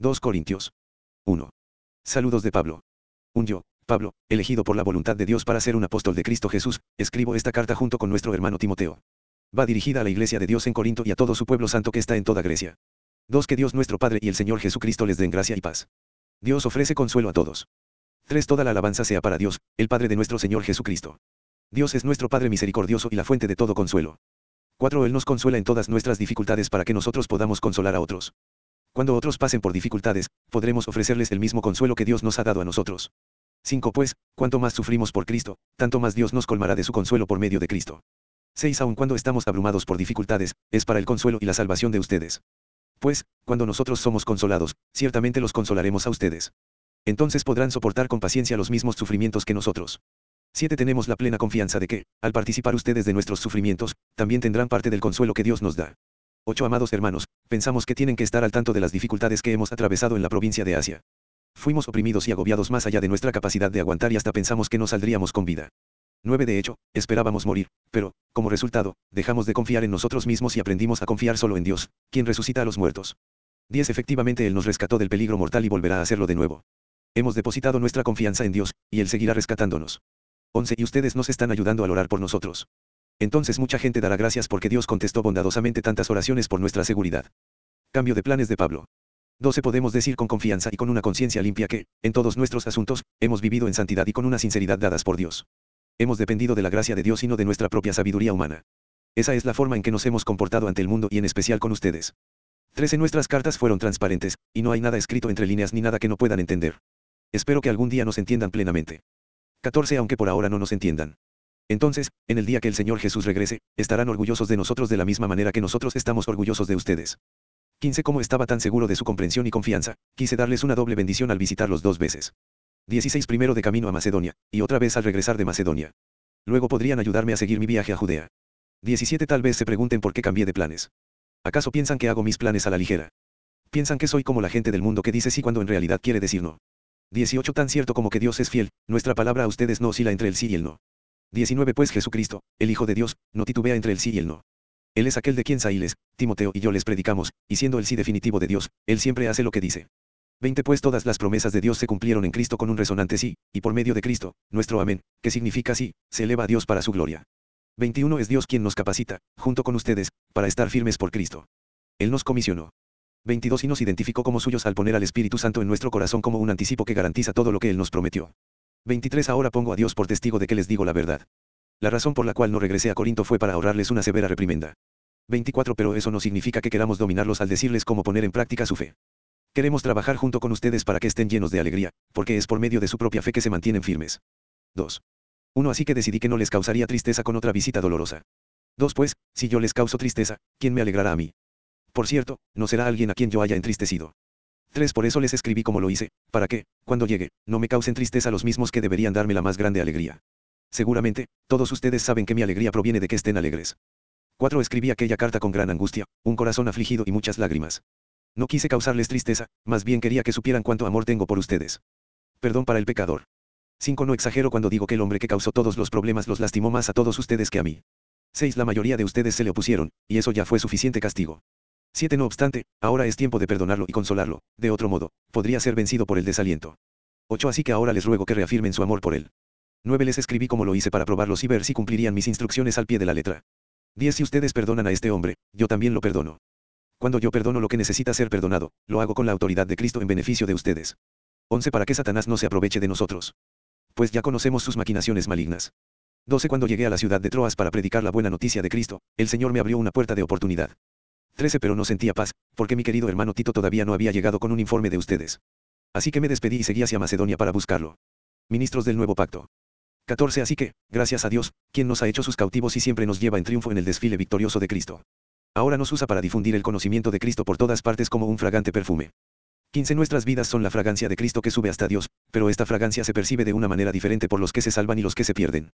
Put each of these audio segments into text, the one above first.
2 Corintios 1. Saludos de Pablo. Un yo, Pablo, elegido por la voluntad de Dios para ser un apóstol de Cristo Jesús, escribo esta carta junto con nuestro hermano Timoteo. Va dirigida a la iglesia de Dios en Corinto y a todo su pueblo santo que está en toda Grecia. 2. Que Dios nuestro Padre y el Señor Jesucristo les den gracia y paz. Dios ofrece consuelo a todos. 3. Toda la alabanza sea para Dios, el Padre de nuestro Señor Jesucristo. Dios es nuestro Padre misericordioso y la fuente de todo consuelo. 4. Él nos consuela en todas nuestras dificultades para que nosotros podamos consolar a otros. Cuando otros pasen por dificultades, podremos ofrecerles el mismo consuelo que Dios nos ha dado a nosotros. 5. Pues, cuanto más sufrimos por Cristo, tanto más Dios nos colmará de su consuelo por medio de Cristo. 6. Aun cuando estamos abrumados por dificultades, es para el consuelo y la salvación de ustedes. Pues, cuando nosotros somos consolados, ciertamente los consolaremos a ustedes. Entonces podrán soportar con paciencia los mismos sufrimientos que nosotros. 7. Tenemos la plena confianza de que, al participar ustedes de nuestros sufrimientos, también tendrán parte del consuelo que Dios nos da. 8. Amados hermanos, pensamos que tienen que estar al tanto de las dificultades que hemos atravesado en la provincia de Asia. Fuimos oprimidos y agobiados más allá de nuestra capacidad de aguantar y hasta pensamos que no saldríamos con vida. 9. De hecho, esperábamos morir, pero, como resultado, dejamos de confiar en nosotros mismos y aprendimos a confiar solo en Dios, quien resucita a los muertos. 10. Efectivamente Él nos rescató del peligro mortal y volverá a hacerlo de nuevo. Hemos depositado nuestra confianza en Dios, y Él seguirá rescatándonos. 11. Y ustedes nos están ayudando a orar por nosotros. Entonces mucha gente dará gracias porque Dios contestó bondadosamente tantas oraciones por nuestra seguridad. Cambio de planes de Pablo. 12. Podemos decir con confianza y con una conciencia limpia que, en todos nuestros asuntos, hemos vivido en santidad y con una sinceridad dadas por Dios. Hemos dependido de la gracia de Dios y no de nuestra propia sabiduría humana. Esa es la forma en que nos hemos comportado ante el mundo y en especial con ustedes. 13. Nuestras cartas fueron transparentes, y no hay nada escrito entre líneas ni nada que no puedan entender. Espero que algún día nos entiendan plenamente. 14 aunque por ahora no nos entiendan. Entonces, en el día que el Señor Jesús regrese, estarán orgullosos de nosotros de la misma manera que nosotros estamos orgullosos de ustedes. 15 Como estaba tan seguro de su comprensión y confianza, quise darles una doble bendición al visitarlos dos veces. 16 Primero de camino a Macedonia, y otra vez al regresar de Macedonia. Luego podrían ayudarme a seguir mi viaje a Judea. 17 Tal vez se pregunten por qué cambié de planes. ¿Acaso piensan que hago mis planes a la ligera? Piensan que soy como la gente del mundo que dice sí cuando en realidad quiere decir no. 18 Tan cierto como que Dios es fiel, nuestra palabra a ustedes no oscila entre el sí y el no. 19 Pues Jesucristo, el Hijo de Dios, no titubea entre el sí y el no. Él es aquel de quien Sailes, Timoteo y yo les predicamos, y siendo el sí definitivo de Dios, Él siempre hace lo que dice. 20 Pues todas las promesas de Dios se cumplieron en Cristo con un resonante sí, y por medio de Cristo, nuestro amén, que significa sí, se eleva a Dios para su gloria. 21 Es Dios quien nos capacita, junto con ustedes, para estar firmes por Cristo. Él nos comisionó. 22 y nos identificó como suyos al poner al Espíritu Santo en nuestro corazón como un anticipo que garantiza todo lo que Él nos prometió. 23 Ahora pongo a Dios por testigo de que les digo la verdad. La razón por la cual no regresé a Corinto fue para ahorrarles una severa reprimenda. 24 Pero eso no significa que queramos dominarlos al decirles cómo poner en práctica su fe. Queremos trabajar junto con ustedes para que estén llenos de alegría, porque es por medio de su propia fe que se mantienen firmes. 2. 1 Así que decidí que no les causaría tristeza con otra visita dolorosa. 2 Pues, si yo les causo tristeza, ¿quién me alegrará a mí? Por cierto, no será alguien a quien yo haya entristecido. 3. Por eso les escribí como lo hice, para que, cuando llegue, no me causen tristeza los mismos que deberían darme la más grande alegría. Seguramente, todos ustedes saben que mi alegría proviene de que estén alegres. 4. Escribí aquella carta con gran angustia, un corazón afligido y muchas lágrimas. No quise causarles tristeza, más bien quería que supieran cuánto amor tengo por ustedes. Perdón para el pecador. 5. No exagero cuando digo que el hombre que causó todos los problemas los lastimó más a todos ustedes que a mí. 6. La mayoría de ustedes se le opusieron, y eso ya fue suficiente castigo. 7. No obstante, ahora es tiempo de perdonarlo y consolarlo, de otro modo, podría ser vencido por el desaliento. 8. Así que ahora les ruego que reafirmen su amor por él. 9. Les escribí como lo hice para probarlos y ver si cumplirían mis instrucciones al pie de la letra. 10. Si ustedes perdonan a este hombre, yo también lo perdono. Cuando yo perdono lo que necesita ser perdonado, lo hago con la autoridad de Cristo en beneficio de ustedes. 11. Para que Satanás no se aproveche de nosotros. Pues ya conocemos sus maquinaciones malignas. 12. Cuando llegué a la ciudad de Troas para predicar la buena noticia de Cristo, el Señor me abrió una puerta de oportunidad. 13 pero no sentía paz, porque mi querido hermano Tito todavía no había llegado con un informe de ustedes. Así que me despedí y seguí hacia Macedonia para buscarlo. Ministros del nuevo pacto. 14 Así que, gracias a Dios, quien nos ha hecho sus cautivos y siempre nos lleva en triunfo en el desfile victorioso de Cristo. Ahora nos usa para difundir el conocimiento de Cristo por todas partes como un fragante perfume. 15 Nuestras vidas son la fragancia de Cristo que sube hasta Dios, pero esta fragancia se percibe de una manera diferente por los que se salvan y los que se pierden.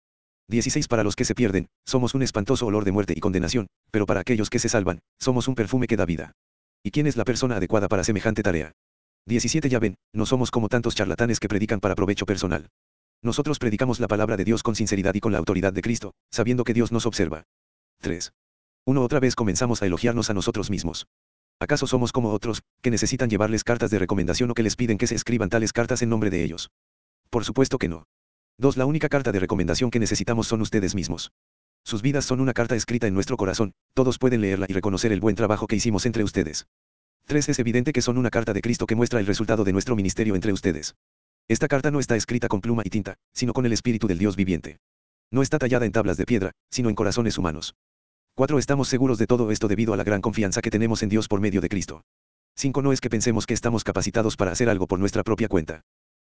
16 Para los que se pierden, somos un espantoso olor de muerte y condenación, pero para aquellos que se salvan, somos un perfume que da vida. ¿Y quién es la persona adecuada para semejante tarea? 17 Ya ven, no somos como tantos charlatanes que predican para provecho personal. Nosotros predicamos la palabra de Dios con sinceridad y con la autoridad de Cristo, sabiendo que Dios nos observa. 3. Uno otra vez comenzamos a elogiarnos a nosotros mismos. ¿Acaso somos como otros, que necesitan llevarles cartas de recomendación o que les piden que se escriban tales cartas en nombre de ellos? Por supuesto que no. 2. La única carta de recomendación que necesitamos son ustedes mismos. Sus vidas son una carta escrita en nuestro corazón, todos pueden leerla y reconocer el buen trabajo que hicimos entre ustedes. 3. Es evidente que son una carta de Cristo que muestra el resultado de nuestro ministerio entre ustedes. Esta carta no está escrita con pluma y tinta, sino con el Espíritu del Dios viviente. No está tallada en tablas de piedra, sino en corazones humanos. 4. Estamos seguros de todo esto debido a la gran confianza que tenemos en Dios por medio de Cristo. 5. No es que pensemos que estamos capacitados para hacer algo por nuestra propia cuenta.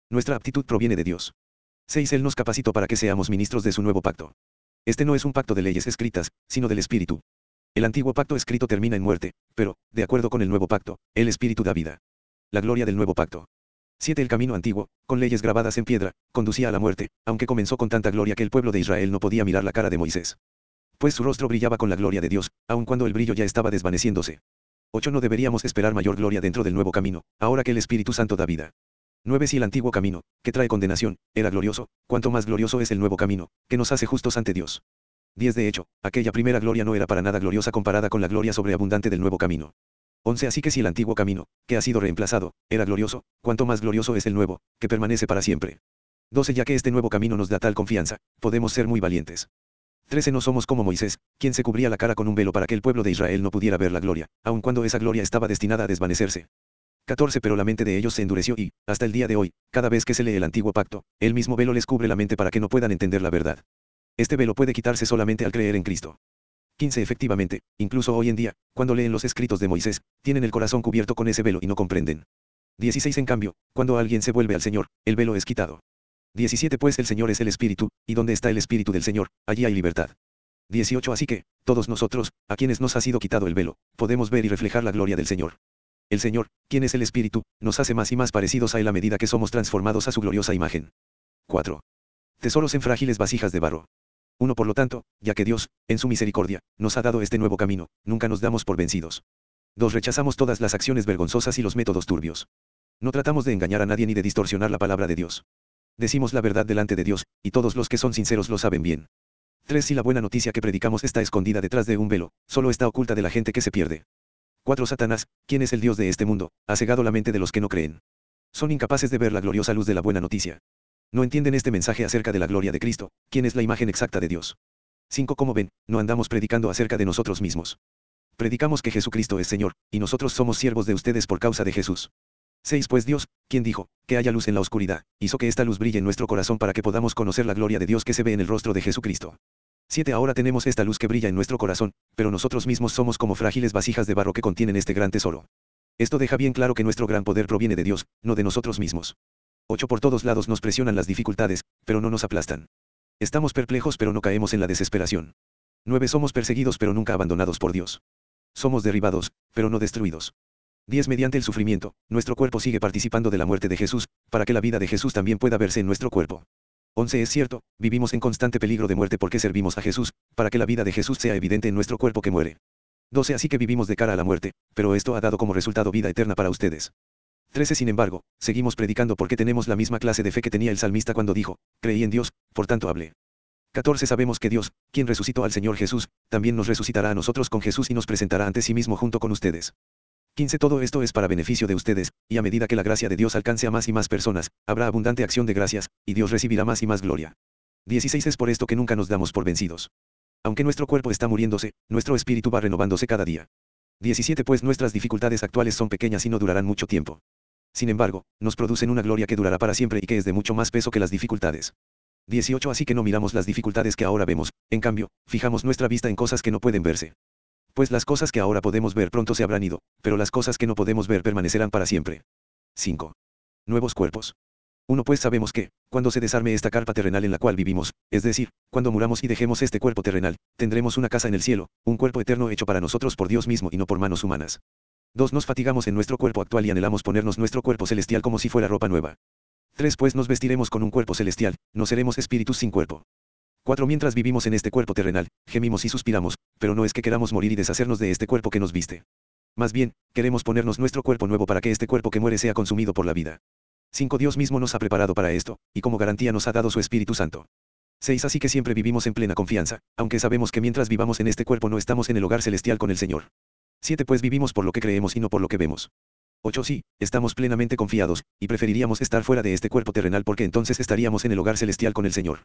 Nuestra aptitud proviene de Dios. 6. Él nos capacitó para que seamos ministros de su nuevo pacto. Este no es un pacto de leyes escritas, sino del Espíritu. El antiguo pacto escrito termina en muerte, pero, de acuerdo con el nuevo pacto, el Espíritu da vida. La gloria del nuevo pacto. 7. El camino antiguo, con leyes grabadas en piedra, conducía a la muerte, aunque comenzó con tanta gloria que el pueblo de Israel no podía mirar la cara de Moisés. Pues su rostro brillaba con la gloria de Dios, aun cuando el brillo ya estaba desvaneciéndose. 8. No deberíamos esperar mayor gloria dentro del nuevo camino, ahora que el Espíritu Santo da vida. 9. Si el antiguo camino, que trae condenación, era glorioso, cuanto más glorioso es el nuevo camino, que nos hace justos ante Dios. 10. De hecho, aquella primera gloria no era para nada gloriosa comparada con la gloria sobreabundante del nuevo camino. 11. Así que si el antiguo camino, que ha sido reemplazado, era glorioso, cuanto más glorioso es el nuevo, que permanece para siempre. 12. Ya que este nuevo camino nos da tal confianza, podemos ser muy valientes. 13. No somos como Moisés, quien se cubría la cara con un velo para que el pueblo de Israel no pudiera ver la gloria, aun cuando esa gloria estaba destinada a desvanecerse. 14. Pero la mente de ellos se endureció y, hasta el día de hoy, cada vez que se lee el antiguo pacto, el mismo velo les cubre la mente para que no puedan entender la verdad. Este velo puede quitarse solamente al creer en Cristo. 15. Efectivamente, incluso hoy en día, cuando leen los escritos de Moisés, tienen el corazón cubierto con ese velo y no comprenden. 16. En cambio, cuando alguien se vuelve al Señor, el velo es quitado. 17. Pues el Señor es el Espíritu, y donde está el Espíritu del Señor, allí hay libertad. 18. Así que, todos nosotros, a quienes nos ha sido quitado el velo, podemos ver y reflejar la gloria del Señor. El Señor, quien es el Espíritu, nos hace más y más parecidos a Él a medida que somos transformados a su gloriosa imagen. 4. Tesoros en frágiles vasijas de barro. 1. Por lo tanto, ya que Dios, en su misericordia, nos ha dado este nuevo camino, nunca nos damos por vencidos. 2. Rechazamos todas las acciones vergonzosas y los métodos turbios. No tratamos de engañar a nadie ni de distorsionar la palabra de Dios. Decimos la verdad delante de Dios, y todos los que son sinceros lo saben bien. 3. Si la buena noticia que predicamos está escondida detrás de un velo, solo está oculta de la gente que se pierde. 4. Satanás, quien es el Dios de este mundo, ha cegado la mente de los que no creen. Son incapaces de ver la gloriosa luz de la buena noticia. No entienden este mensaje acerca de la gloria de Cristo, quien es la imagen exacta de Dios. 5. Como ven, no andamos predicando acerca de nosotros mismos. Predicamos que Jesucristo es Señor, y nosotros somos siervos de ustedes por causa de Jesús. 6. Pues Dios, quien dijo, que haya luz en la oscuridad, hizo que esta luz brille en nuestro corazón para que podamos conocer la gloria de Dios que se ve en el rostro de Jesucristo. 7. Ahora tenemos esta luz que brilla en nuestro corazón, pero nosotros mismos somos como frágiles vasijas de barro que contienen este gran tesoro. Esto deja bien claro que nuestro gran poder proviene de Dios, no de nosotros mismos. 8. Por todos lados nos presionan las dificultades, pero no nos aplastan. Estamos perplejos pero no caemos en la desesperación. 9. Somos perseguidos pero nunca abandonados por Dios. Somos derribados, pero no destruidos. 10. Mediante el sufrimiento, nuestro cuerpo sigue participando de la muerte de Jesús, para que la vida de Jesús también pueda verse en nuestro cuerpo. 11. Es cierto, vivimos en constante peligro de muerte porque servimos a Jesús, para que la vida de Jesús sea evidente en nuestro cuerpo que muere. 12. Así que vivimos de cara a la muerte, pero esto ha dado como resultado vida eterna para ustedes. 13. Sin embargo, seguimos predicando porque tenemos la misma clase de fe que tenía el salmista cuando dijo, creí en Dios, por tanto hablé. 14. Sabemos que Dios, quien resucitó al Señor Jesús, también nos resucitará a nosotros con Jesús y nos presentará ante sí mismo junto con ustedes. 15. Todo esto es para beneficio de ustedes, y a medida que la gracia de Dios alcance a más y más personas, habrá abundante acción de gracias, y Dios recibirá más y más gloria. 16. Es por esto que nunca nos damos por vencidos. Aunque nuestro cuerpo está muriéndose, nuestro espíritu va renovándose cada día. 17. Pues nuestras dificultades actuales son pequeñas y no durarán mucho tiempo. Sin embargo, nos producen una gloria que durará para siempre y que es de mucho más peso que las dificultades. 18 Así que no miramos las dificultades que ahora vemos, en cambio, fijamos nuestra vista en cosas que no pueden verse. Pues las cosas que ahora podemos ver pronto se habrán ido, pero las cosas que no podemos ver permanecerán para siempre. 5. Nuevos cuerpos. 1 Pues sabemos que, cuando se desarme esta carpa terrenal en la cual vivimos, es decir, cuando muramos y dejemos este cuerpo terrenal, tendremos una casa en el cielo, un cuerpo eterno hecho para nosotros por Dios mismo y no por manos humanas. 2. Nos fatigamos en nuestro cuerpo actual y anhelamos ponernos nuestro cuerpo celestial como si fuera ropa nueva. 3. Pues nos vestiremos con un cuerpo celestial, no seremos espíritus sin cuerpo. 4. Mientras vivimos en este cuerpo terrenal, gemimos y suspiramos, pero no es que queramos morir y deshacernos de este cuerpo que nos viste. Más bien, queremos ponernos nuestro cuerpo nuevo para que este cuerpo que muere sea consumido por la vida. 5. Dios mismo nos ha preparado para esto, y como garantía nos ha dado su Espíritu Santo. 6. Así que siempre vivimos en plena confianza, aunque sabemos que mientras vivamos en este cuerpo no estamos en el hogar celestial con el Señor. 7 Pues vivimos por lo que creemos y no por lo que vemos. 8 Sí, estamos plenamente confiados, y preferiríamos estar fuera de este cuerpo terrenal porque entonces estaríamos en el hogar celestial con el Señor.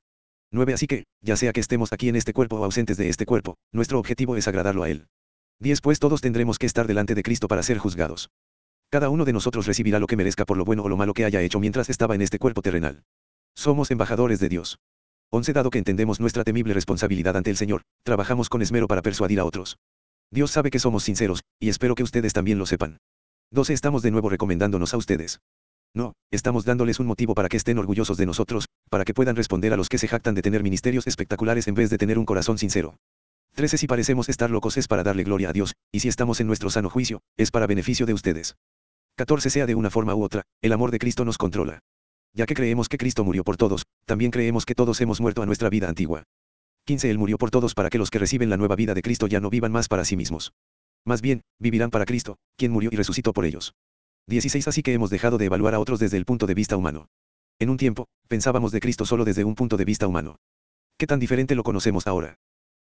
9 Así que, ya sea que estemos aquí en este cuerpo o ausentes de este cuerpo, nuestro objetivo es agradarlo a Él. 10 Pues todos tendremos que estar delante de Cristo para ser juzgados. Cada uno de nosotros recibirá lo que merezca por lo bueno o lo malo que haya hecho mientras estaba en este cuerpo terrenal. Somos embajadores de Dios. 11 Dado que entendemos nuestra temible responsabilidad ante el Señor, trabajamos con esmero para persuadir a otros. Dios sabe que somos sinceros, y espero que ustedes también lo sepan. 12. Estamos de nuevo recomendándonos a ustedes. No, estamos dándoles un motivo para que estén orgullosos de nosotros, para que puedan responder a los que se jactan de tener ministerios espectaculares en vez de tener un corazón sincero. 13. Si parecemos estar locos es para darle gloria a Dios, y si estamos en nuestro sano juicio, es para beneficio de ustedes. 14. Sea de una forma u otra, el amor de Cristo nos controla. Ya que creemos que Cristo murió por todos, también creemos que todos hemos muerto a nuestra vida antigua. 15. Él murió por todos para que los que reciben la nueva vida de Cristo ya no vivan más para sí mismos. Más bien, vivirán para Cristo, quien murió y resucitó por ellos. 16. Así que hemos dejado de evaluar a otros desde el punto de vista humano. En un tiempo, pensábamos de Cristo solo desde un punto de vista humano. ¿Qué tan diferente lo conocemos ahora?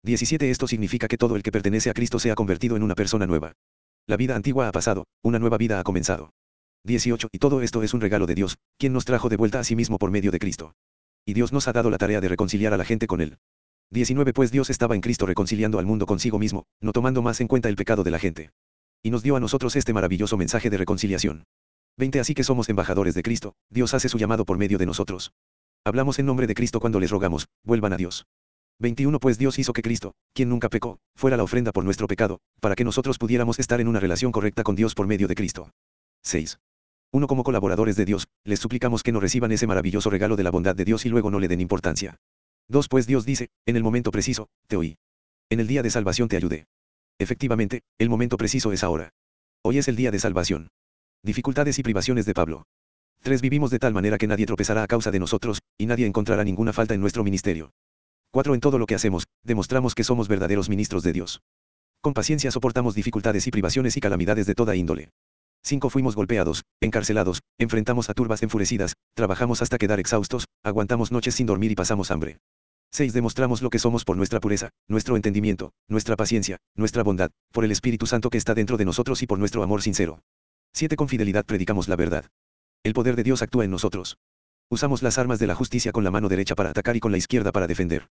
17. Esto significa que todo el que pertenece a Cristo se ha convertido en una persona nueva. La vida antigua ha pasado, una nueva vida ha comenzado. 18. Y todo esto es un regalo de Dios, quien nos trajo de vuelta a sí mismo por medio de Cristo. Y Dios nos ha dado la tarea de reconciliar a la gente con Él. 19 Pues Dios estaba en Cristo reconciliando al mundo consigo mismo, no tomando más en cuenta el pecado de la gente. Y nos dio a nosotros este maravilloso mensaje de reconciliación. 20 Así que somos embajadores de Cristo, Dios hace su llamado por medio de nosotros. Hablamos en nombre de Cristo cuando les rogamos, vuelvan a Dios. 21 Pues Dios hizo que Cristo, quien nunca pecó, fuera la ofrenda por nuestro pecado, para que nosotros pudiéramos estar en una relación correcta con Dios por medio de Cristo. 6. 1 Como colaboradores de Dios, les suplicamos que no reciban ese maravilloso regalo de la bondad de Dios y luego no le den importancia. 2. Pues Dios dice, en el momento preciso, te oí. En el día de salvación te ayudé. Efectivamente, el momento preciso es ahora. Hoy es el día de salvación. Dificultades y privaciones de Pablo. 3. Vivimos de tal manera que nadie tropezará a causa de nosotros, y nadie encontrará ninguna falta en nuestro ministerio. 4. En todo lo que hacemos, demostramos que somos verdaderos ministros de Dios. Con paciencia soportamos dificultades y privaciones y calamidades de toda índole. 5. Fuimos golpeados, encarcelados, enfrentamos a turbas enfurecidas, trabajamos hasta quedar exhaustos, aguantamos noches sin dormir y pasamos hambre. 6. Demostramos lo que somos por nuestra pureza, nuestro entendimiento, nuestra paciencia, nuestra bondad, por el Espíritu Santo que está dentro de nosotros y por nuestro amor sincero. 7. Con fidelidad predicamos la verdad. El poder de Dios actúa en nosotros. Usamos las armas de la justicia con la mano derecha para atacar y con la izquierda para defender.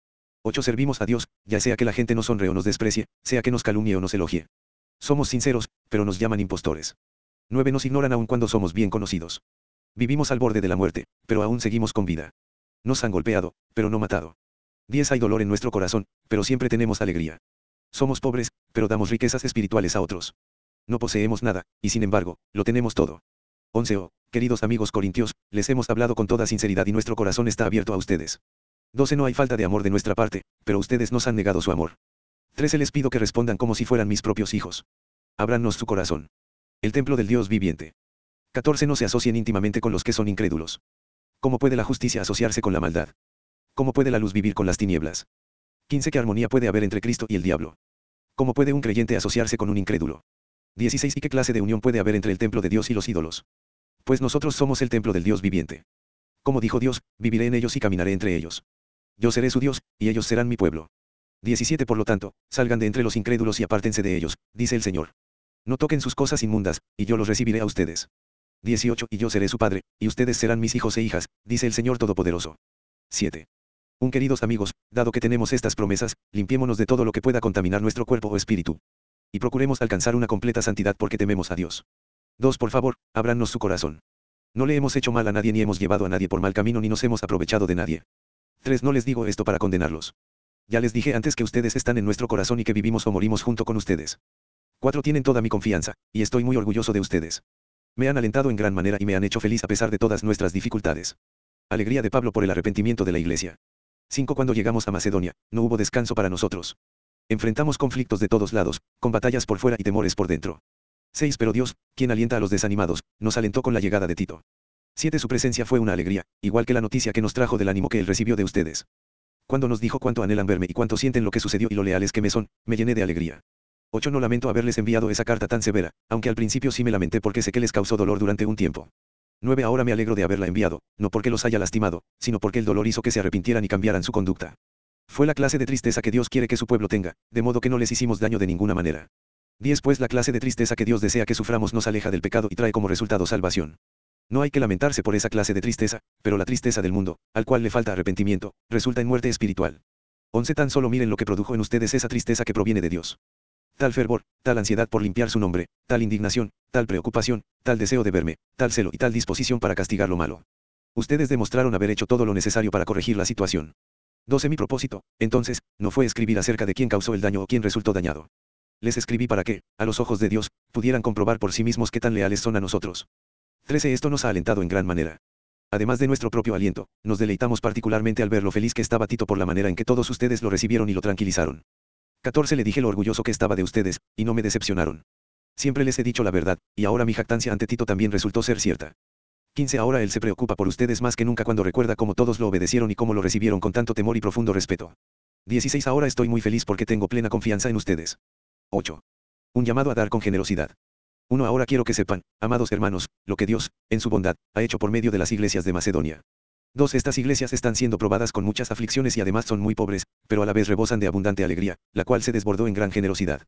8. Servimos a Dios, ya sea que la gente nos honre o nos desprecie, sea que nos calumnie o nos elogie. Somos sinceros, pero nos llaman impostores. 9. Nos ignoran aun cuando somos bien conocidos. Vivimos al borde de la muerte, pero aún seguimos con vida. Nos han golpeado, pero no matado. 10 Hay dolor en nuestro corazón, pero siempre tenemos alegría. Somos pobres, pero damos riquezas espirituales a otros. No poseemos nada, y sin embargo, lo tenemos todo. 11 Oh, queridos amigos corintios, les hemos hablado con toda sinceridad y nuestro corazón está abierto a ustedes. 12 No hay falta de amor de nuestra parte, pero ustedes nos han negado su amor. 13 Les pido que respondan como si fueran mis propios hijos. Ábranos su corazón. El templo del Dios viviente. 14 No se asocien íntimamente con los que son incrédulos. ¿Cómo puede la justicia asociarse con la maldad? ¿Cómo puede la luz vivir con las tinieblas? 15. ¿Qué armonía puede haber entre Cristo y el diablo? ¿Cómo puede un creyente asociarse con un incrédulo? 16. ¿Y qué clase de unión puede haber entre el templo de Dios y los ídolos? Pues nosotros somos el templo del Dios viviente. Como dijo Dios, viviré en ellos y caminaré entre ellos. Yo seré su Dios, y ellos serán mi pueblo. 17. Por lo tanto, salgan de entre los incrédulos y apártense de ellos, dice el Señor. No toquen sus cosas inmundas, y yo los recibiré a ustedes. 18. Y yo seré su padre, y ustedes serán mis hijos e hijas, dice el Señor Todopoderoso. 7. Un queridos amigos, dado que tenemos estas promesas, limpiémonos de todo lo que pueda contaminar nuestro cuerpo o espíritu. Y procuremos alcanzar una completa santidad porque tememos a Dios. 2. Por favor, ábranos su corazón. No le hemos hecho mal a nadie ni hemos llevado a nadie por mal camino ni nos hemos aprovechado de nadie. 3. No les digo esto para condenarlos. Ya les dije antes que ustedes están en nuestro corazón y que vivimos o morimos junto con ustedes. 4. Tienen toda mi confianza, y estoy muy orgulloso de ustedes. Me han alentado en gran manera y me han hecho feliz a pesar de todas nuestras dificultades. Alegría de Pablo por el arrepentimiento de la iglesia. 5. Cuando llegamos a Macedonia, no hubo descanso para nosotros. Enfrentamos conflictos de todos lados, con batallas por fuera y temores por dentro. 6. Pero Dios, quien alienta a los desanimados, nos alentó con la llegada de Tito. 7. Su presencia fue una alegría, igual que la noticia que nos trajo del ánimo que él recibió de ustedes. Cuando nos dijo cuánto anhelan verme y cuánto sienten lo que sucedió y lo leales que me son, me llené de alegría. 8. No lamento haberles enviado esa carta tan severa, aunque al principio sí me lamenté porque sé que les causó dolor durante un tiempo. 9. Ahora me alegro de haberla enviado, no porque los haya lastimado, sino porque el dolor hizo que se arrepintieran y cambiaran su conducta. Fue la clase de tristeza que Dios quiere que su pueblo tenga, de modo que no les hicimos daño de ninguna manera. 10 Pues la clase de tristeza que Dios desea que suframos nos aleja del pecado y trae como resultado salvación. No hay que lamentarse por esa clase de tristeza, pero la tristeza del mundo, al cual le falta arrepentimiento, resulta en muerte espiritual. 11 Tan solo miren lo que produjo en ustedes esa tristeza que proviene de Dios. Tal fervor, tal ansiedad por limpiar su nombre, tal indignación, tal preocupación, tal deseo de verme, tal celo y tal disposición para castigar lo malo. Ustedes demostraron haber hecho todo lo necesario para corregir la situación. 12 Mi propósito, entonces, no fue escribir acerca de quién causó el daño o quién resultó dañado. Les escribí para que, a los ojos de Dios, pudieran comprobar por sí mismos qué tan leales son a nosotros. 13 Esto nos ha alentado en gran manera. Además de nuestro propio aliento, nos deleitamos particularmente al ver lo feliz que estaba Tito por la manera en que todos ustedes lo recibieron y lo tranquilizaron. 14 Le dije lo orgulloso que estaba de ustedes, y no me decepcionaron. Siempre les he dicho la verdad, y ahora mi jactancia ante Tito también resultó ser cierta. 15 Ahora él se preocupa por ustedes más que nunca cuando recuerda cómo todos lo obedecieron y cómo lo recibieron con tanto temor y profundo respeto. 16 Ahora estoy muy feliz porque tengo plena confianza en ustedes. 8. Un llamado a dar con generosidad. 1 Ahora quiero que sepan, amados hermanos, lo que Dios, en su bondad, ha hecho por medio de las iglesias de Macedonia. 2 Estas iglesias están siendo probadas con muchas aflicciones y además son muy pobres, pero a la vez rebosan de abundante alegría, la cual se desbordó en gran generosidad.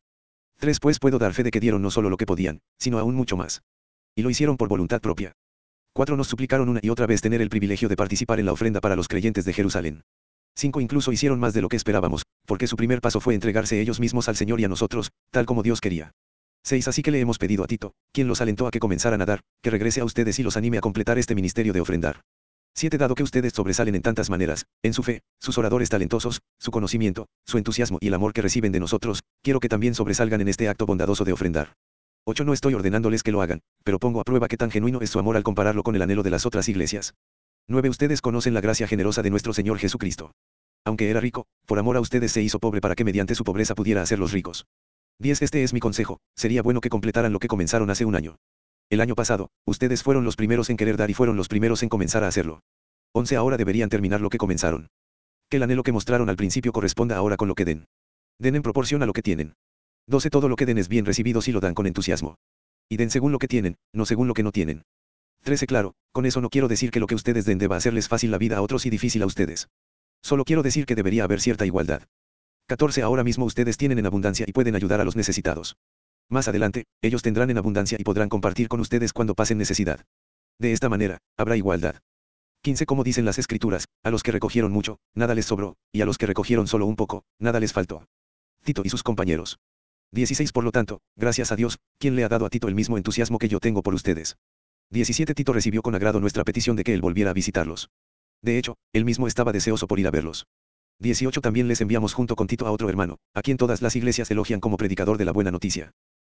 3 Pues puedo dar fe de que dieron no solo lo que podían, sino aún mucho más. Y lo hicieron por voluntad propia. 4 Nos suplicaron una y otra vez tener el privilegio de participar en la ofrenda para los creyentes de Jerusalén. 5 Incluso hicieron más de lo que esperábamos, porque su primer paso fue entregarse ellos mismos al Señor y a nosotros, tal como Dios quería. 6 Así que le hemos pedido a Tito, quien los alentó a que comenzaran a dar, que regrese a ustedes y los anime a completar este ministerio de ofrendar. 7 Dado que ustedes sobresalen en tantas maneras, en su fe, sus oradores talentosos, su conocimiento, su entusiasmo y el amor que reciben de nosotros, quiero que también sobresalgan en este acto bondadoso de ofrendar. 8 No estoy ordenándoles que lo hagan, pero pongo a prueba qué tan genuino es su amor al compararlo con el anhelo de las otras iglesias. 9 Ustedes conocen la gracia generosa de nuestro Señor Jesucristo. Aunque era rico, por amor a ustedes se hizo pobre para que mediante su pobreza pudiera hacerlos ricos. 10 Este es mi consejo, sería bueno que completaran lo que comenzaron hace un año. El año pasado, ustedes fueron los primeros en querer dar y fueron los primeros en comenzar a hacerlo. 11 Ahora deberían terminar lo que comenzaron. Que el anhelo que mostraron al principio corresponda ahora con lo que den. Den en proporción a lo que tienen. 12 Todo lo que den es bien recibido si lo dan con entusiasmo. Y den según lo que tienen, no según lo que no tienen. 13 Claro, con eso no quiero decir que lo que ustedes den deba hacerles fácil la vida a otros y difícil a ustedes. Solo quiero decir que debería haber cierta igualdad. 14 Ahora mismo ustedes tienen en abundancia y pueden ayudar a los necesitados. Más adelante, ellos tendrán en abundancia y podrán compartir con ustedes cuando pasen necesidad. De esta manera, habrá igualdad. 15 Como dicen las escrituras, a los que recogieron mucho, nada les sobró, y a los que recogieron solo un poco, nada les faltó. Tito y sus compañeros. 16 Por lo tanto, gracias a Dios, quien le ha dado a Tito el mismo entusiasmo que yo tengo por ustedes. 17 Tito recibió con agrado nuestra petición de que él volviera a visitarlos. De hecho, él mismo estaba deseoso por ir a verlos. 18 También les enviamos junto con Tito a otro hermano, a quien todas las iglesias elogian como predicador de la buena noticia.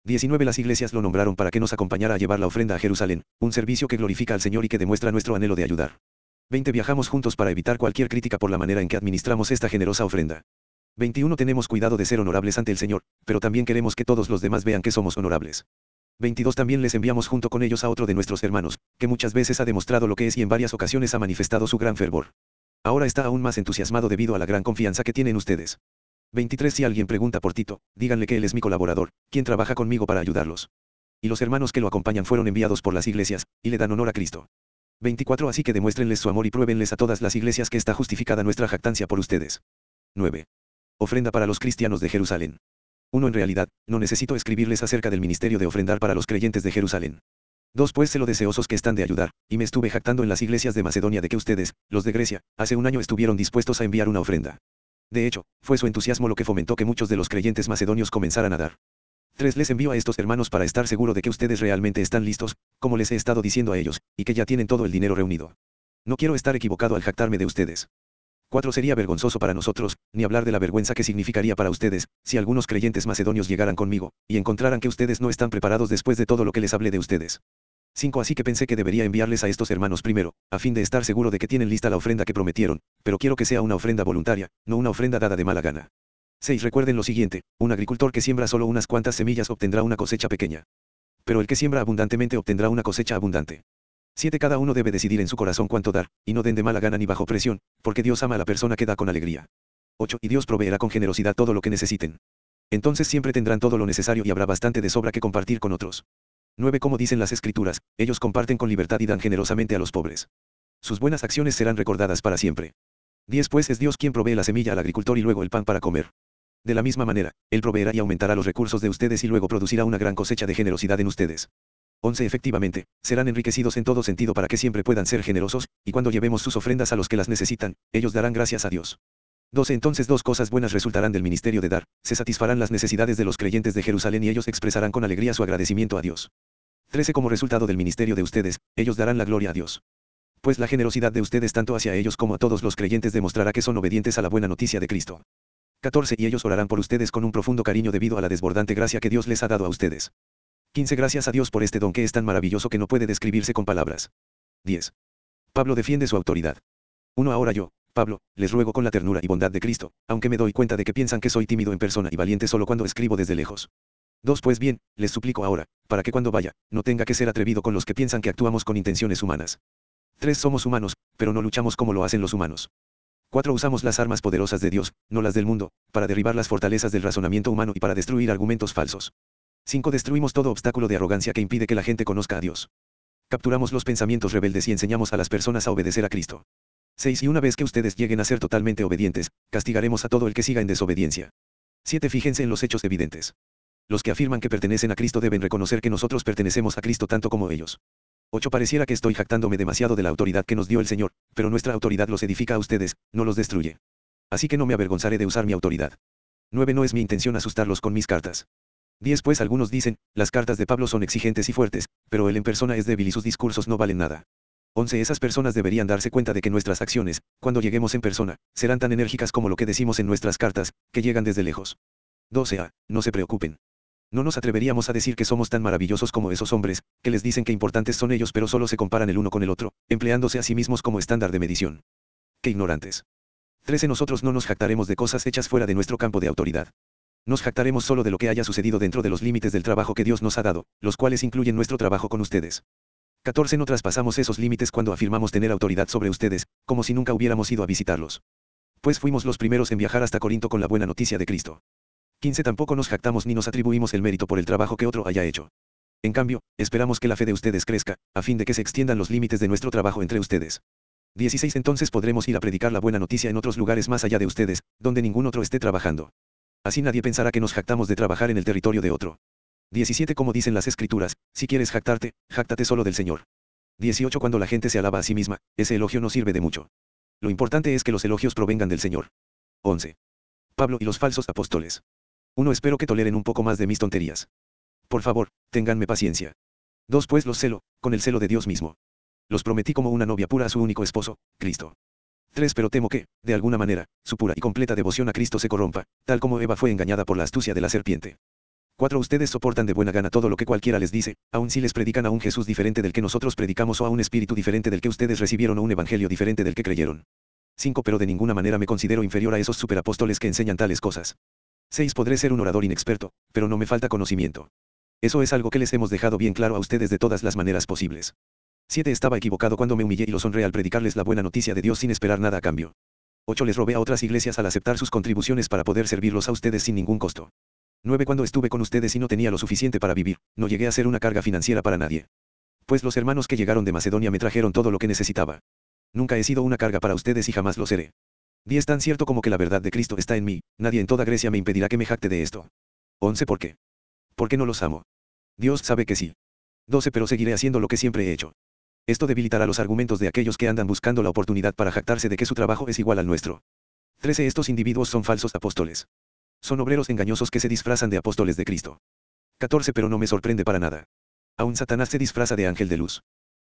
19 Las iglesias lo nombraron para que nos acompañara a llevar la ofrenda a Jerusalén, un servicio que glorifica al Señor y que demuestra nuestro anhelo de ayudar. 20 Viajamos juntos para evitar cualquier crítica por la manera en que administramos esta generosa ofrenda. 21 Tenemos cuidado de ser honorables ante el Señor, pero también queremos que todos los demás vean que somos honorables. 22 También les enviamos junto con ellos a otro de nuestros hermanos, que muchas veces ha demostrado lo que es y en varias ocasiones ha manifestado su gran fervor. Ahora está aún más entusiasmado debido a la gran confianza que tienen ustedes. 23 Si alguien pregunta por Tito, díganle que él es mi colaborador, quien trabaja conmigo para ayudarlos. Y los hermanos que lo acompañan fueron enviados por las iglesias, y le dan honor a Cristo. 24 Así que demuéstrenles su amor y pruébenles a todas las iglesias que está justificada nuestra jactancia por ustedes. 9. Ofrenda para los cristianos de Jerusalén. 1. En realidad, no necesito escribirles acerca del ministerio de ofrendar para los creyentes de Jerusalén. 2. Pues sé lo deseosos que están de ayudar, y me estuve jactando en las iglesias de Macedonia de que ustedes, los de Grecia, hace un año estuvieron dispuestos a enviar una ofrenda. De hecho, fue su entusiasmo lo que fomentó que muchos de los creyentes macedonios comenzaran a dar. 3. Les envío a estos hermanos para estar seguro de que ustedes realmente están listos, como les he estado diciendo a ellos, y que ya tienen todo el dinero reunido. No quiero estar equivocado al jactarme de ustedes. 4. Sería vergonzoso para nosotros, ni hablar de la vergüenza que significaría para ustedes, si algunos creyentes macedonios llegaran conmigo, y encontraran que ustedes no están preparados después de todo lo que les hablé de ustedes. 5. Así que pensé que debería enviarles a estos hermanos primero, a fin de estar seguro de que tienen lista la ofrenda que prometieron, pero quiero que sea una ofrenda voluntaria, no una ofrenda dada de mala gana. 6. Recuerden lo siguiente, un agricultor que siembra solo unas cuantas semillas obtendrá una cosecha pequeña. Pero el que siembra abundantemente obtendrá una cosecha abundante. 7. Cada uno debe decidir en su corazón cuánto dar, y no den de mala gana ni bajo presión, porque Dios ama a la persona que da con alegría. 8. Y Dios proveerá con generosidad todo lo que necesiten. Entonces siempre tendrán todo lo necesario y habrá bastante de sobra que compartir con otros. 9. Como dicen las escrituras, ellos comparten con libertad y dan generosamente a los pobres. Sus buenas acciones serán recordadas para siempre. 10. Pues es Dios quien provee la semilla al agricultor y luego el pan para comer. De la misma manera, Él proveerá y aumentará los recursos de ustedes y luego producirá una gran cosecha de generosidad en ustedes. 11. Efectivamente, serán enriquecidos en todo sentido para que siempre puedan ser generosos, y cuando llevemos sus ofrendas a los que las necesitan, ellos darán gracias a Dios. 12. Entonces dos cosas buenas resultarán del ministerio de dar, se satisfarán las necesidades de los creyentes de Jerusalén y ellos expresarán con alegría su agradecimiento a Dios. 13. Como resultado del ministerio de ustedes, ellos darán la gloria a Dios. Pues la generosidad de ustedes tanto hacia ellos como a todos los creyentes demostrará que son obedientes a la buena noticia de Cristo. 14. Y ellos orarán por ustedes con un profundo cariño debido a la desbordante gracia que Dios les ha dado a ustedes. 15. Gracias a Dios por este don que es tan maravilloso que no puede describirse con palabras. 10. Pablo defiende su autoridad. 1. Ahora yo, Pablo, les ruego con la ternura y bondad de Cristo, aunque me doy cuenta de que piensan que soy tímido en persona y valiente solo cuando escribo desde lejos. 2. Pues bien, les suplico ahora, para que cuando vaya, no tenga que ser atrevido con los que piensan que actuamos con intenciones humanas. 3. Somos humanos, pero no luchamos como lo hacen los humanos. 4. Usamos las armas poderosas de Dios, no las del mundo, para derribar las fortalezas del razonamiento humano y para destruir argumentos falsos. 5. Destruimos todo obstáculo de arrogancia que impide que la gente conozca a Dios. Capturamos los pensamientos rebeldes y enseñamos a las personas a obedecer a Cristo. 6. Y una vez que ustedes lleguen a ser totalmente obedientes, castigaremos a todo el que siga en desobediencia. 7. Fíjense en los hechos evidentes. Los que afirman que pertenecen a Cristo deben reconocer que nosotros pertenecemos a Cristo tanto como ellos. 8. Pareciera que estoy jactándome demasiado de la autoridad que nos dio el Señor, pero nuestra autoridad los edifica a ustedes, no los destruye. Así que no me avergonzaré de usar mi autoridad. 9. No es mi intención asustarlos con mis cartas. 10 pues algunos dicen, las cartas de Pablo son exigentes y fuertes, pero él en persona es débil y sus discursos no valen nada. 11 Esas personas deberían darse cuenta de que nuestras acciones, cuando lleguemos en persona, serán tan enérgicas como lo que decimos en nuestras cartas, que llegan desde lejos. 12 A. No se preocupen. No nos atreveríamos a decir que somos tan maravillosos como esos hombres, que les dicen que importantes son ellos pero solo se comparan el uno con el otro, empleándose a sí mismos como estándar de medición. Qué ignorantes. 13 Nosotros no nos jactaremos de cosas hechas fuera de nuestro campo de autoridad. Nos jactaremos solo de lo que haya sucedido dentro de los límites del trabajo que Dios nos ha dado, los cuales incluyen nuestro trabajo con ustedes. 14. No traspasamos esos límites cuando afirmamos tener autoridad sobre ustedes, como si nunca hubiéramos ido a visitarlos. Pues fuimos los primeros en viajar hasta Corinto con la buena noticia de Cristo. 15. Tampoco nos jactamos ni nos atribuimos el mérito por el trabajo que otro haya hecho. En cambio, esperamos que la fe de ustedes crezca, a fin de que se extiendan los límites de nuestro trabajo entre ustedes. 16. Entonces podremos ir a predicar la buena noticia en otros lugares más allá de ustedes, donde ningún otro esté trabajando. Así nadie pensará que nos jactamos de trabajar en el territorio de otro. 17 Como dicen las escrituras, si quieres jactarte, jáctate solo del Señor. 18 Cuando la gente se alaba a sí misma, ese elogio no sirve de mucho. Lo importante es que los elogios provengan del Señor. 11. Pablo y los falsos apóstoles. 1. Espero que toleren un poco más de mis tonterías. Por favor, ténganme paciencia. 2. Pues los celo, con el celo de Dios mismo. Los prometí como una novia pura a su único esposo, Cristo. 3. Pero temo que, de alguna manera, su pura y completa devoción a Cristo se corrompa, tal como Eva fue engañada por la astucia de la serpiente. 4. Ustedes soportan de buena gana todo lo que cualquiera les dice, aun si les predican a un Jesús diferente del que nosotros predicamos o a un espíritu diferente del que ustedes recibieron o un evangelio diferente del que creyeron. 5. Pero de ninguna manera me considero inferior a esos superapóstoles que enseñan tales cosas. 6. Podré ser un orador inexperto, pero no me falta conocimiento. Eso es algo que les hemos dejado bien claro a ustedes de todas las maneras posibles. 7. Estaba equivocado cuando me humillé y los honré al predicarles la buena noticia de Dios sin esperar nada a cambio. 8. Les robé a otras iglesias al aceptar sus contribuciones para poder servirlos a ustedes sin ningún costo. 9. Cuando estuve con ustedes y no tenía lo suficiente para vivir, no llegué a ser una carga financiera para nadie. Pues los hermanos que llegaron de Macedonia me trajeron todo lo que necesitaba. Nunca he sido una carga para ustedes y jamás lo seré. 10. Tan cierto como que la verdad de Cristo está en mí, nadie en toda Grecia me impedirá que me jacte de esto. 11. ¿Por qué? Porque no los amo. Dios sabe que sí. 12. Pero seguiré haciendo lo que siempre he hecho. Esto debilitará los argumentos de aquellos que andan buscando la oportunidad para jactarse de que su trabajo es igual al nuestro. 13. Estos individuos son falsos apóstoles. Son obreros engañosos que se disfrazan de apóstoles de Cristo. 14. Pero no me sorprende para nada. Aún Satanás se disfraza de ángel de luz.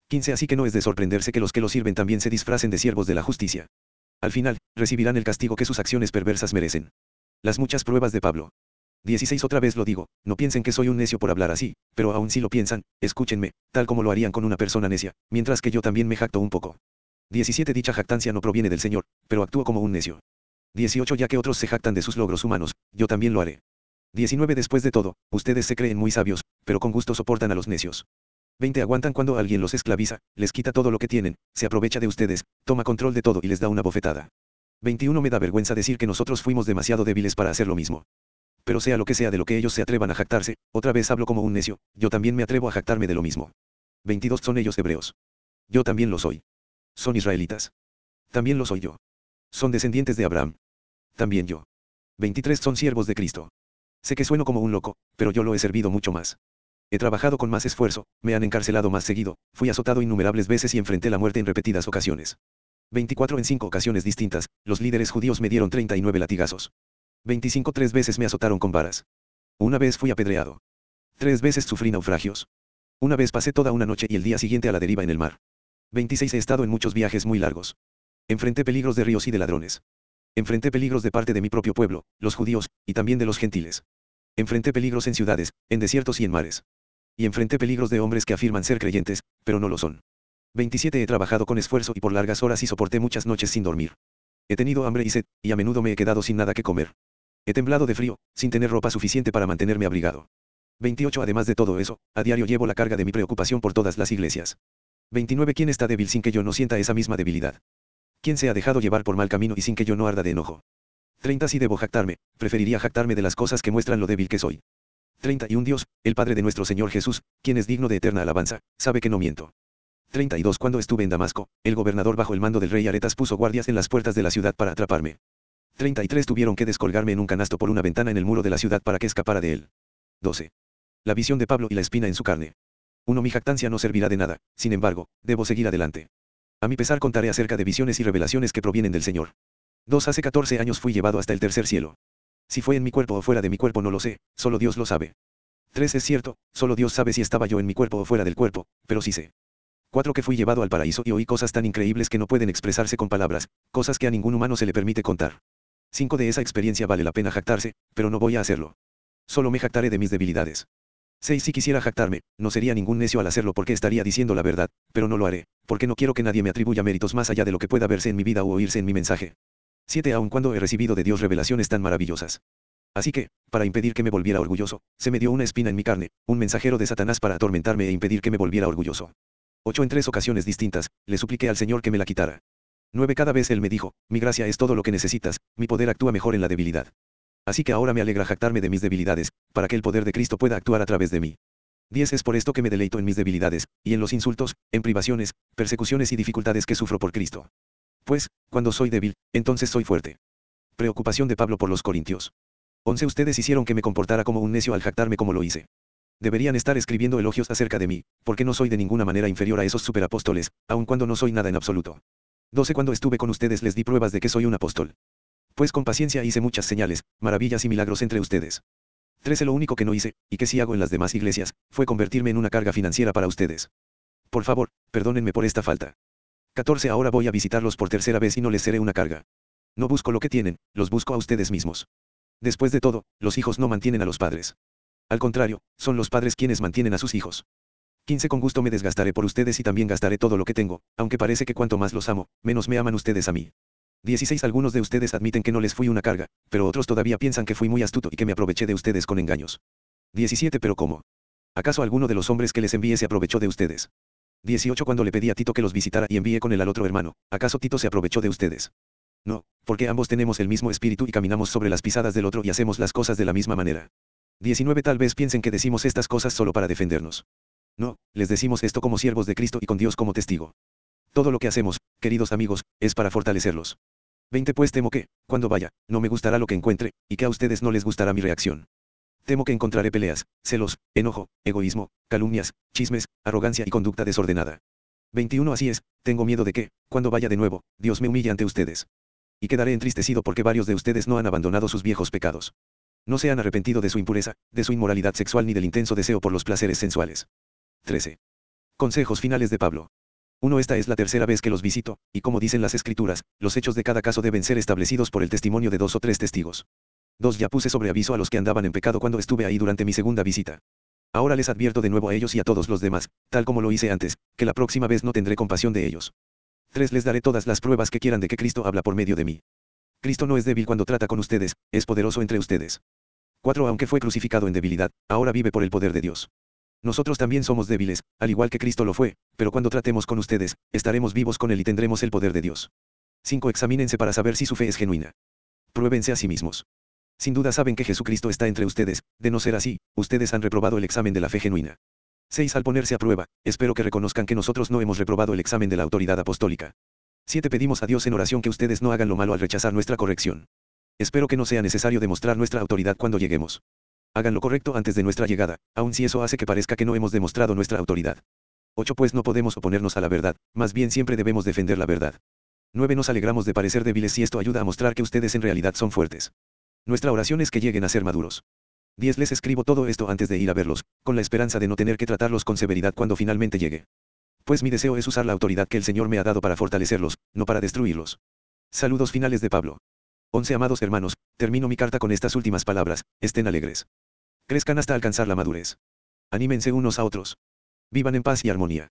15. Así que no es de sorprenderse que los que lo sirven también se disfracen de siervos de la justicia. Al final, recibirán el castigo que sus acciones perversas merecen. Las muchas pruebas de Pablo. 16 Otra vez lo digo, no piensen que soy un necio por hablar así, pero aun si lo piensan, escúchenme, tal como lo harían con una persona necia, mientras que yo también me jacto un poco. 17 Dicha jactancia no proviene del Señor, pero actúo como un necio. 18 Ya que otros se jactan de sus logros humanos, yo también lo haré. 19 Después de todo, ustedes se creen muy sabios, pero con gusto soportan a los necios. 20 Aguantan cuando alguien los esclaviza, les quita todo lo que tienen, se aprovecha de ustedes, toma control de todo y les da una bofetada. 21 Me da vergüenza decir que nosotros fuimos demasiado débiles para hacer lo mismo pero sea lo que sea de lo que ellos se atrevan a jactarse, otra vez hablo como un necio, yo también me atrevo a jactarme de lo mismo. 22 son ellos hebreos. Yo también lo soy. Son israelitas. También lo soy yo. Son descendientes de Abraham. También yo. 23 son siervos de Cristo. Sé que sueno como un loco, pero yo lo he servido mucho más. He trabajado con más esfuerzo, me han encarcelado más seguido, fui azotado innumerables veces y enfrenté la muerte en repetidas ocasiones. 24 en cinco ocasiones distintas, los líderes judíos me dieron 39 latigazos. 25 tres veces me azotaron con varas. Una vez fui apedreado. Tres veces sufrí naufragios. Una vez pasé toda una noche y el día siguiente a la deriva en el mar. 26 he estado en muchos viajes muy largos. Enfrenté peligros de ríos y de ladrones. Enfrenté peligros de parte de mi propio pueblo, los judíos, y también de los gentiles. Enfrenté peligros en ciudades, en desiertos y en mares. Y enfrenté peligros de hombres que afirman ser creyentes, pero no lo son. 27 He trabajado con esfuerzo y por largas horas y soporté muchas noches sin dormir. He tenido hambre y sed, y a menudo me he quedado sin nada que comer. He temblado de frío, sin tener ropa suficiente para mantenerme abrigado. 28 Además de todo eso, a diario llevo la carga de mi preocupación por todas las iglesias. 29 ¿Quién está débil sin que yo no sienta esa misma debilidad? ¿Quién se ha dejado llevar por mal camino y sin que yo no arda de enojo? 30 Si debo jactarme, preferiría jactarme de las cosas que muestran lo débil que soy. 31 Dios, el Padre de nuestro Señor Jesús, quien es digno de eterna alabanza, sabe que no miento. 32 Cuando estuve en Damasco, el gobernador bajo el mando del rey Aretas puso guardias en las puertas de la ciudad para atraparme. 33 Tuvieron que descolgarme en un canasto por una ventana en el muro de la ciudad para que escapara de él. 12. La visión de Pablo y la espina en su carne. 1. Mi jactancia no servirá de nada, sin embargo, debo seguir adelante. A mi pesar contaré acerca de visiones y revelaciones que provienen del Señor. 2. Hace 14 años fui llevado hasta el tercer cielo. Si fue en mi cuerpo o fuera de mi cuerpo no lo sé, solo Dios lo sabe. 3. Es cierto, solo Dios sabe si estaba yo en mi cuerpo o fuera del cuerpo, pero sí sé. 4. Que fui llevado al paraíso y oí cosas tan increíbles que no pueden expresarse con palabras, cosas que a ningún humano se le permite contar. 5. De esa experiencia vale la pena jactarse, pero no voy a hacerlo. Solo me jactaré de mis debilidades. 6. Si quisiera jactarme, no sería ningún necio al hacerlo porque estaría diciendo la verdad, pero no lo haré, porque no quiero que nadie me atribuya méritos más allá de lo que pueda verse en mi vida o oírse en mi mensaje. 7. Aun cuando he recibido de Dios revelaciones tan maravillosas. Así que, para impedir que me volviera orgulloso, se me dio una espina en mi carne, un mensajero de Satanás para atormentarme e impedir que me volviera orgulloso. 8. En tres ocasiones distintas, le supliqué al Señor que me la quitara. 9. Cada vez Él me dijo, mi gracia es todo lo que necesitas, mi poder actúa mejor en la debilidad. Así que ahora me alegra jactarme de mis debilidades, para que el poder de Cristo pueda actuar a través de mí. 10 es por esto que me deleito en mis debilidades, y en los insultos, en privaciones, persecuciones y dificultades que sufro por Cristo. Pues, cuando soy débil, entonces soy fuerte. Preocupación de Pablo por los Corintios. 11 Ustedes hicieron que me comportara como un necio al jactarme como lo hice. Deberían estar escribiendo elogios acerca de mí, porque no soy de ninguna manera inferior a esos superapóstoles, aun cuando no soy nada en absoluto. 12 Cuando estuve con ustedes les di pruebas de que soy un apóstol. Pues con paciencia hice muchas señales, maravillas y milagros entre ustedes. 13. Lo único que no hice, y que sí hago en las demás iglesias, fue convertirme en una carga financiera para ustedes. Por favor, perdónenme por esta falta. 14. Ahora voy a visitarlos por tercera vez y no les seré una carga. No busco lo que tienen, los busco a ustedes mismos. Después de todo, los hijos no mantienen a los padres. Al contrario, son los padres quienes mantienen a sus hijos. 15. Con gusto me desgastaré por ustedes y también gastaré todo lo que tengo, aunque parece que cuanto más los amo, menos me aman ustedes a mí. 16 Algunos de ustedes admiten que no les fui una carga, pero otros todavía piensan que fui muy astuto y que me aproveché de ustedes con engaños. 17 Pero ¿cómo? ¿Acaso alguno de los hombres que les envié se aprovechó de ustedes? 18 Cuando le pedí a Tito que los visitara y envié con él al otro hermano, ¿acaso Tito se aprovechó de ustedes? No, porque ambos tenemos el mismo espíritu y caminamos sobre las pisadas del otro y hacemos las cosas de la misma manera. 19 Tal vez piensen que decimos estas cosas solo para defendernos. No, les decimos esto como siervos de Cristo y con Dios como testigo. Todo lo que hacemos, queridos amigos, es para fortalecerlos. 20 Pues temo que, cuando vaya, no me gustará lo que encuentre, y que a ustedes no les gustará mi reacción. Temo que encontraré peleas, celos, enojo, egoísmo, calumnias, chismes, arrogancia y conducta desordenada. 21 Así es, tengo miedo de que, cuando vaya de nuevo, Dios me humille ante ustedes. Y quedaré entristecido porque varios de ustedes no han abandonado sus viejos pecados. No se han arrepentido de su impureza, de su inmoralidad sexual ni del intenso deseo por los placeres sensuales. 13. Consejos finales de Pablo. 1. Esta es la tercera vez que los visito, y como dicen las escrituras, los hechos de cada caso deben ser establecidos por el testimonio de dos o tres testigos. 2. Ya puse sobre aviso a los que andaban en pecado cuando estuve ahí durante mi segunda visita. Ahora les advierto de nuevo a ellos y a todos los demás, tal como lo hice antes, que la próxima vez no tendré compasión de ellos. 3. Les daré todas las pruebas que quieran de que Cristo habla por medio de mí. Cristo no es débil cuando trata con ustedes, es poderoso entre ustedes. 4. Aunque fue crucificado en debilidad, ahora vive por el poder de Dios. Nosotros también somos débiles, al igual que Cristo lo fue, pero cuando tratemos con ustedes, estaremos vivos con Él y tendremos el poder de Dios. 5. Examínense para saber si su fe es genuina. Pruébense a sí mismos. Sin duda saben que Jesucristo está entre ustedes, de no ser así, ustedes han reprobado el examen de la fe genuina. 6. Al ponerse a prueba, espero que reconozcan que nosotros no hemos reprobado el examen de la autoridad apostólica. 7. Pedimos a Dios en oración que ustedes no hagan lo malo al rechazar nuestra corrección. Espero que no sea necesario demostrar nuestra autoridad cuando lleguemos. Hagan lo correcto antes de nuestra llegada, aun si eso hace que parezca que no hemos demostrado nuestra autoridad. 8. Pues no podemos oponernos a la verdad, más bien siempre debemos defender la verdad. 9. Nos alegramos de parecer débiles si esto ayuda a mostrar que ustedes en realidad son fuertes. Nuestra oración es que lleguen a ser maduros. 10. Les escribo todo esto antes de ir a verlos, con la esperanza de no tener que tratarlos con severidad cuando finalmente llegue. Pues mi deseo es usar la autoridad que el Señor me ha dado para fortalecerlos, no para destruirlos. Saludos finales de Pablo. 11 Amados hermanos, termino mi carta con estas últimas palabras, estén alegres. Crezcan hasta alcanzar la madurez. Anímense unos a otros. Vivan en paz y armonía.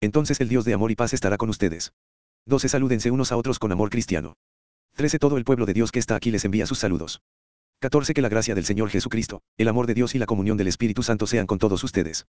Entonces el Dios de amor y paz estará con ustedes. 12 Salúdense unos a otros con amor cristiano. 13 Todo el pueblo de Dios que está aquí les envía sus saludos. 14 Que la gracia del Señor Jesucristo, el amor de Dios y la comunión del Espíritu Santo sean con todos ustedes.